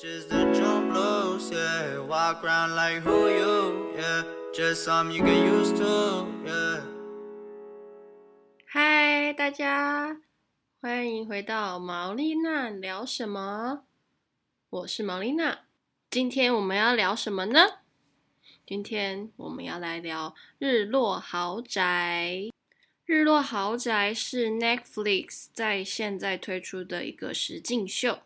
just the joint blows, yeah. Walk around like who you, yeah. Just some you get used to, yeah. 嗨，大家欢迎回到毛丽娜聊什么？我是毛丽娜，今天我们要聊什么呢？今天我们要来聊日落豪宅。日落豪宅是 Netflix 在现在推出的一个实境秀。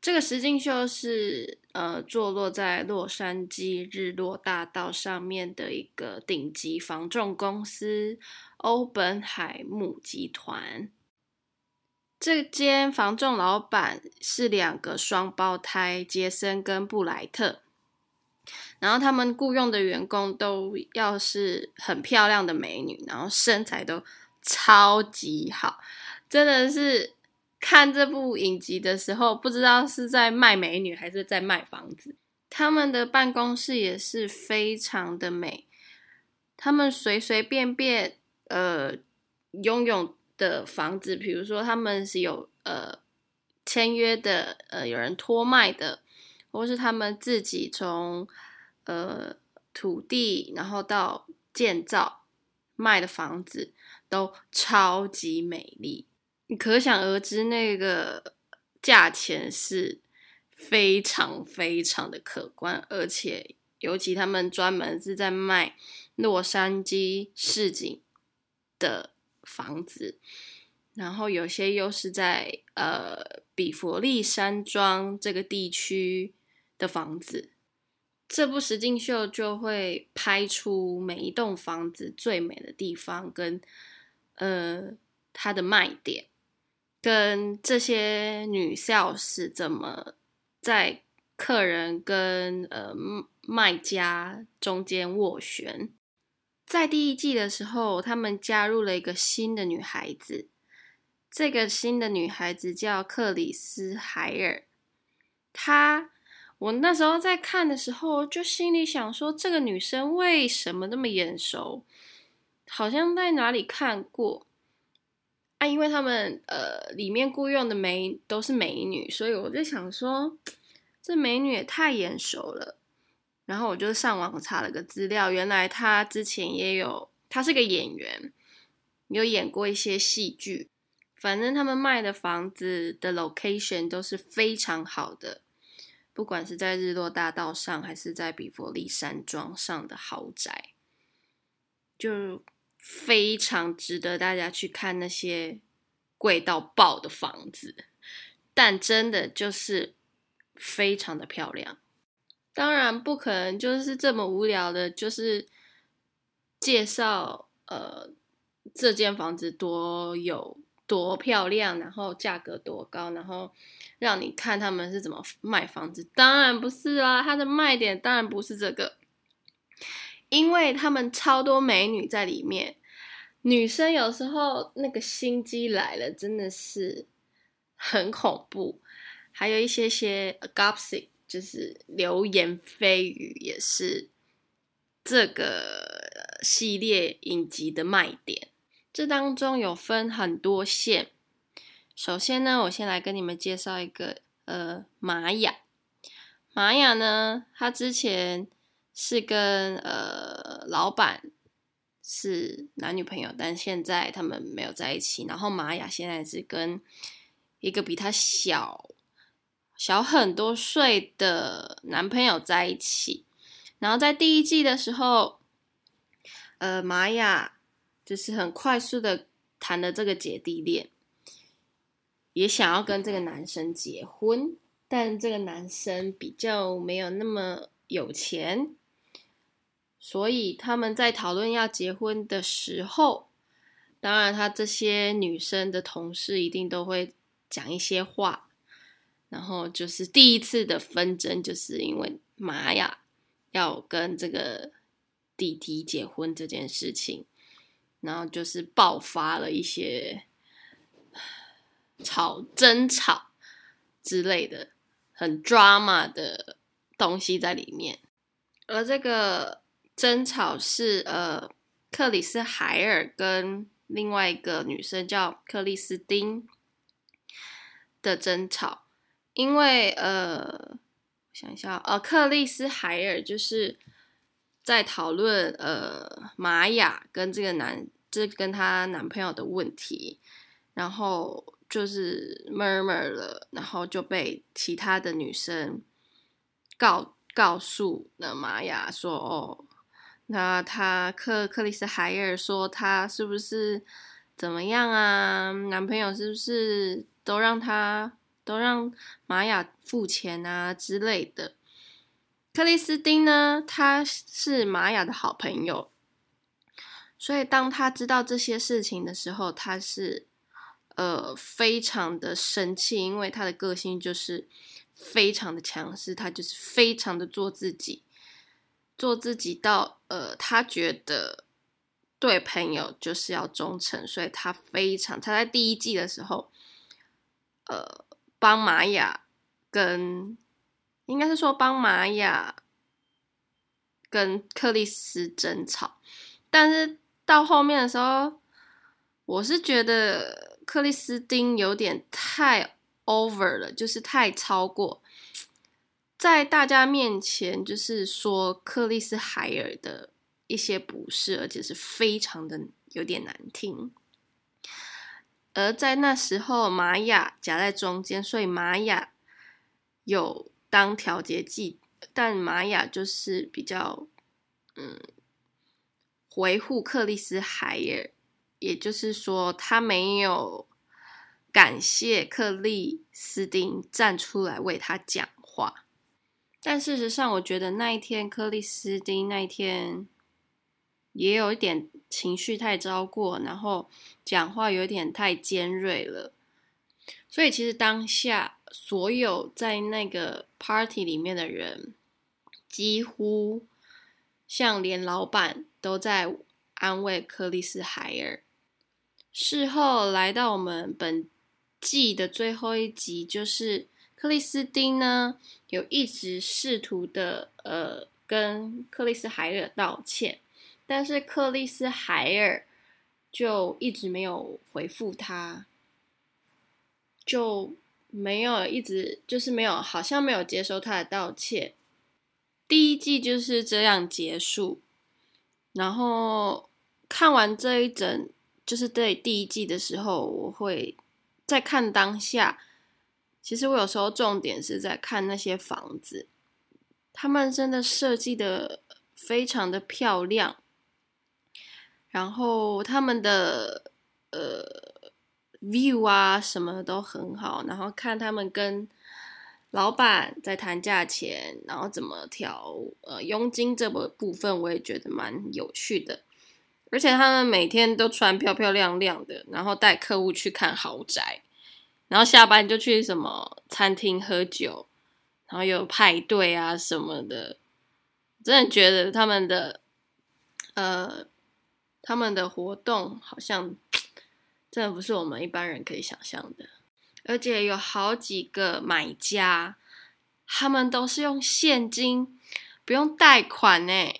这个实境秀是呃坐落在洛杉矶日落大道上面的一个顶级房仲公司欧本海姆集团。这间房仲老板是两个双胞胎杰森跟布莱特。然后他们雇佣的员工都要是很漂亮的美女，然后身材都超级好，真的是看这部影集的时候，不知道是在卖美女还是在卖房子。他们的办公室也是非常的美，他们随随便便呃拥有的房子，比如说他们是有呃签约的，呃有人托卖的，或是他们自己从呃，土地，然后到建造卖的房子都超级美丽，可想而知那个价钱是非常非常的可观，而且尤其他们专门是在卖洛杉矶市景的房子，然后有些又是在呃比佛利山庄这个地区的房子。这部实境秀就会拍出每一栋房子最美的地方，跟呃它的卖点，跟这些女校史怎么在客人跟呃卖家中间斡旋。在第一季的时候，他们加入了一个新的女孩子，这个新的女孩子叫克里斯海尔，她。我那时候在看的时候，就心里想说，这个女生为什么那么眼熟？好像在哪里看过啊？因为他们呃里面雇佣的美都是美女，所以我就想说，这美女也太眼熟了。然后我就上网查了个资料，原来她之前也有，她是个演员，有演过一些戏剧。反正他们卖的房子的 location 都是非常好的。不管是在日落大道上，还是在比佛利山庄上的豪宅，就非常值得大家去看那些贵到爆的房子。但真的就是非常的漂亮。当然不可能就是这么无聊的，就是介绍呃这间房子多有。多漂亮，然后价格多高，然后让你看他们是怎么卖房子。当然不是啦，它的卖点当然不是这个，因为他们超多美女在里面，女生有时候那个心机来了，真的是很恐怖。还有一些些 gossip，就是流言蜚语，也是这个系列影集的卖点。这当中有分很多线。首先呢，我先来跟你们介绍一个，呃，玛雅。玛雅呢，她之前是跟呃老板是男女朋友，但现在他们没有在一起。然后玛雅现在是跟一个比她小小很多岁的男朋友在一起。然后在第一季的时候，呃，玛雅。就是很快速的谈了这个姐弟恋，也想要跟这个男生结婚，但这个男生比较没有那么有钱，所以他们在讨论要结婚的时候，当然他这些女生的同事一定都会讲一些话，然后就是第一次的纷争，就是因为玛雅要跟这个弟弟结婚这件事情。然后就是爆发了一些吵争吵之类的很 drama 的东西在里面，而这个争吵是呃克里斯海尔跟另外一个女生叫克里斯汀的争吵，因为呃，想一下，呃，克里斯海尔就是在讨论呃玛雅跟这个男，这跟她男朋友的问题，然后就是 murmur 了，然后就被其他的女生告告诉了玛雅说，哦，那他克克里斯海尔说他是不是怎么样啊？男朋友是不是都让他？都让玛雅付钱啊之类的。克里斯汀呢，他是玛雅的好朋友，所以当他知道这些事情的时候，他是呃非常的生气，因为他的个性就是非常的强势，他就是非常的做自己，做自己到呃他觉得对朋友就是要忠诚，所以他非常他在第一季的时候，呃。帮玛雅跟应该是说帮玛雅跟克里斯争吵，但是到后面的时候，我是觉得克里斯汀有点太 over 了，就是太超过，在大家面前就是说克里斯海尔的一些不是，而且是非常的有点难听。而在那时候，玛雅夹在中间，所以玛雅有当调节剂，但玛雅就是比较嗯维护克里斯海尔，也就是说，他没有感谢克里斯汀站出来为他讲话。但事实上，我觉得那一天克里斯汀那一天。也有一点情绪太超过，然后讲话有点太尖锐了，所以其实当下所有在那个 party 里面的人，几乎像连老板都在安慰克里斯海尔。事后来到我们本季的最后一集，就是克里斯汀呢有一直试图的呃跟克里斯海尔道歉。但是克里斯海尔就一直没有回复他，就没有一直就是没有，好像没有接收他的道歉。第一季就是这样结束。然后看完这一整，就是对第一季的时候，我会再看当下。其实我有时候重点是在看那些房子，他们真的设计的非常的漂亮。然后他们的呃 view 啊什么都很好，然后看他们跟老板在谈价钱，然后怎么调呃佣金这个部分，我也觉得蛮有趣的。而且他们每天都穿漂漂亮亮的，然后带客户去看豪宅，然后下班就去什么餐厅喝酒，然后有派对啊什么的，真的觉得他们的呃。他们的活动好像真的不是我们一般人可以想象的，而且有好几个买家，他们都是用现金，不用贷款呢，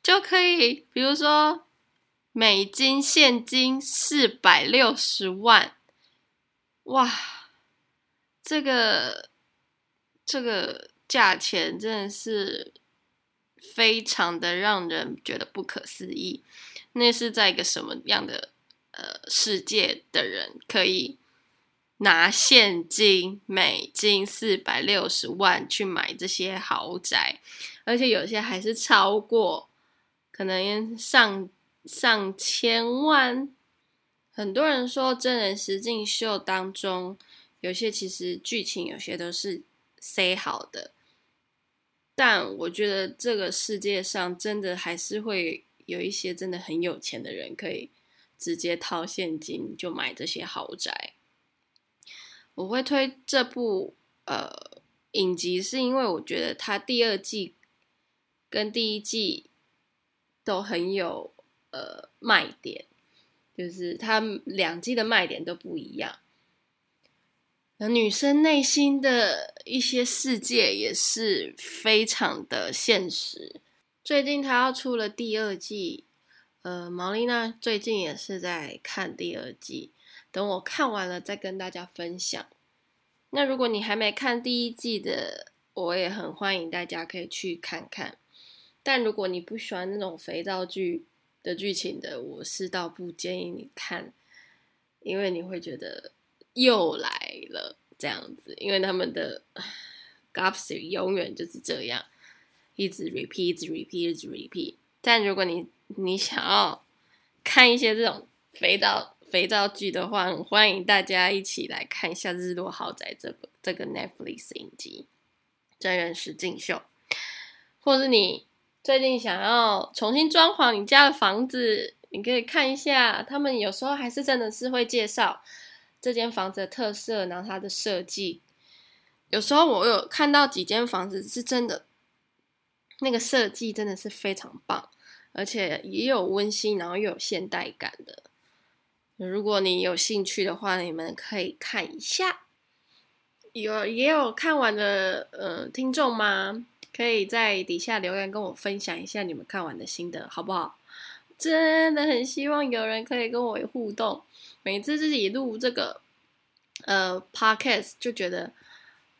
就可以，比如说美金现金四百六十万，哇，这个这个价钱真的是非常的让人觉得不可思议。那是在一个什么样的呃世界的人可以拿现金美金四百六十万去买这些豪宅，而且有些还是超过，可能上上千万。很多人说真人实境秀当中，有些其实剧情有些都是塞好的，但我觉得这个世界上真的还是会。有一些真的很有钱的人，可以直接掏现金就买这些豪宅。我会推这部呃影集，是因为我觉得它第二季跟第一季都很有呃卖点，就是它两季的卖点都不一样。女生内心的一些世界也是非常的现实。最近他要出了第二季，呃，毛丽娜最近也是在看第二季，等我看完了再跟大家分享。那如果你还没看第一季的，我也很欢迎大家可以去看看。但如果你不喜欢那种肥皂剧的剧情的，我是倒不建议你看，因为你会觉得又来了这样子，因为他们的 gossip 永远就是这样，一直 repeat，一直 repeat，一直 repeat。但如果你你想要看一些这种肥皂肥皂剧的话，欢迎大家一起来看一下《日落豪宅》这个这个 Netflix 影集真人实境秀，或是你。最近想要重新装潢你家的房子，你可以看一下，他们有时候还是真的是会介绍这间房子的特色，然后它的设计。有时候我有看到几间房子是真的，那个设计真的是非常棒，而且也有温馨，然后又有现代感的。如果你有兴趣的话，你们可以看一下。有也有看完的呃听众吗？可以在底下留言跟我分享一下你们看完的心得，好不好？真的很希望有人可以跟我互动。每次自己录这个呃 podcast 就觉得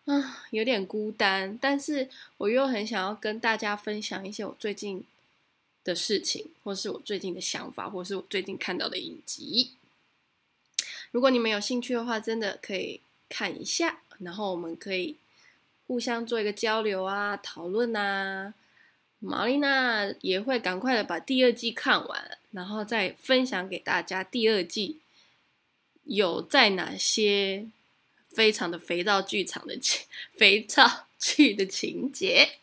啊有点孤单，但是我又很想要跟大家分享一些我最近的事情，或是我最近的想法，或是我最近看到的影集。如果你们有兴趣的话，真的可以看一下，然后我们可以。互相做一个交流啊，讨论啊，玛丽娜也会赶快的把第二季看完，然后再分享给大家第二季有在哪些非常的肥皂剧场的情肥皂剧的情节。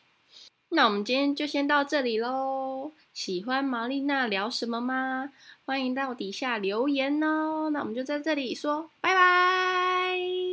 那我们今天就先到这里喽。喜欢玛丽娜聊什么吗？欢迎到底下留言哦。那我们就在这里说拜拜。